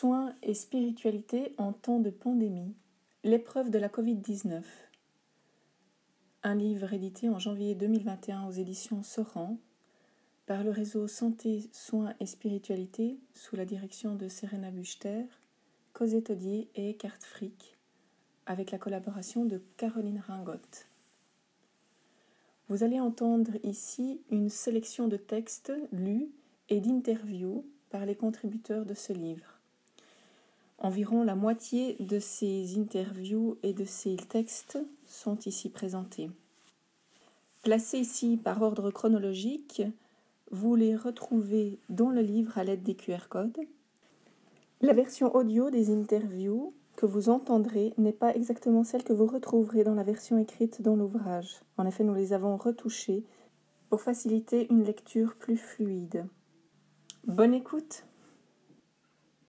Soins et spiritualité en temps de pandémie. L'épreuve de la Covid-19. Un livre édité en janvier 2021 aux éditions Soran par le réseau Santé, Soins et Spiritualité sous la direction de Serena Buchter, Cosette Odier et Eckhart Frick, avec la collaboration de Caroline Ringotte. Vous allez entendre ici une sélection de textes lus et d'interviews par les contributeurs de ce livre. Environ la moitié de ces interviews et de ces textes sont ici présentés. Placés ici par ordre chronologique, vous les retrouvez dans le livre à l'aide des QR codes. La version audio des interviews que vous entendrez n'est pas exactement celle que vous retrouverez dans la version écrite dans l'ouvrage. En effet, nous les avons retouchées pour faciliter une lecture plus fluide. Bonne écoute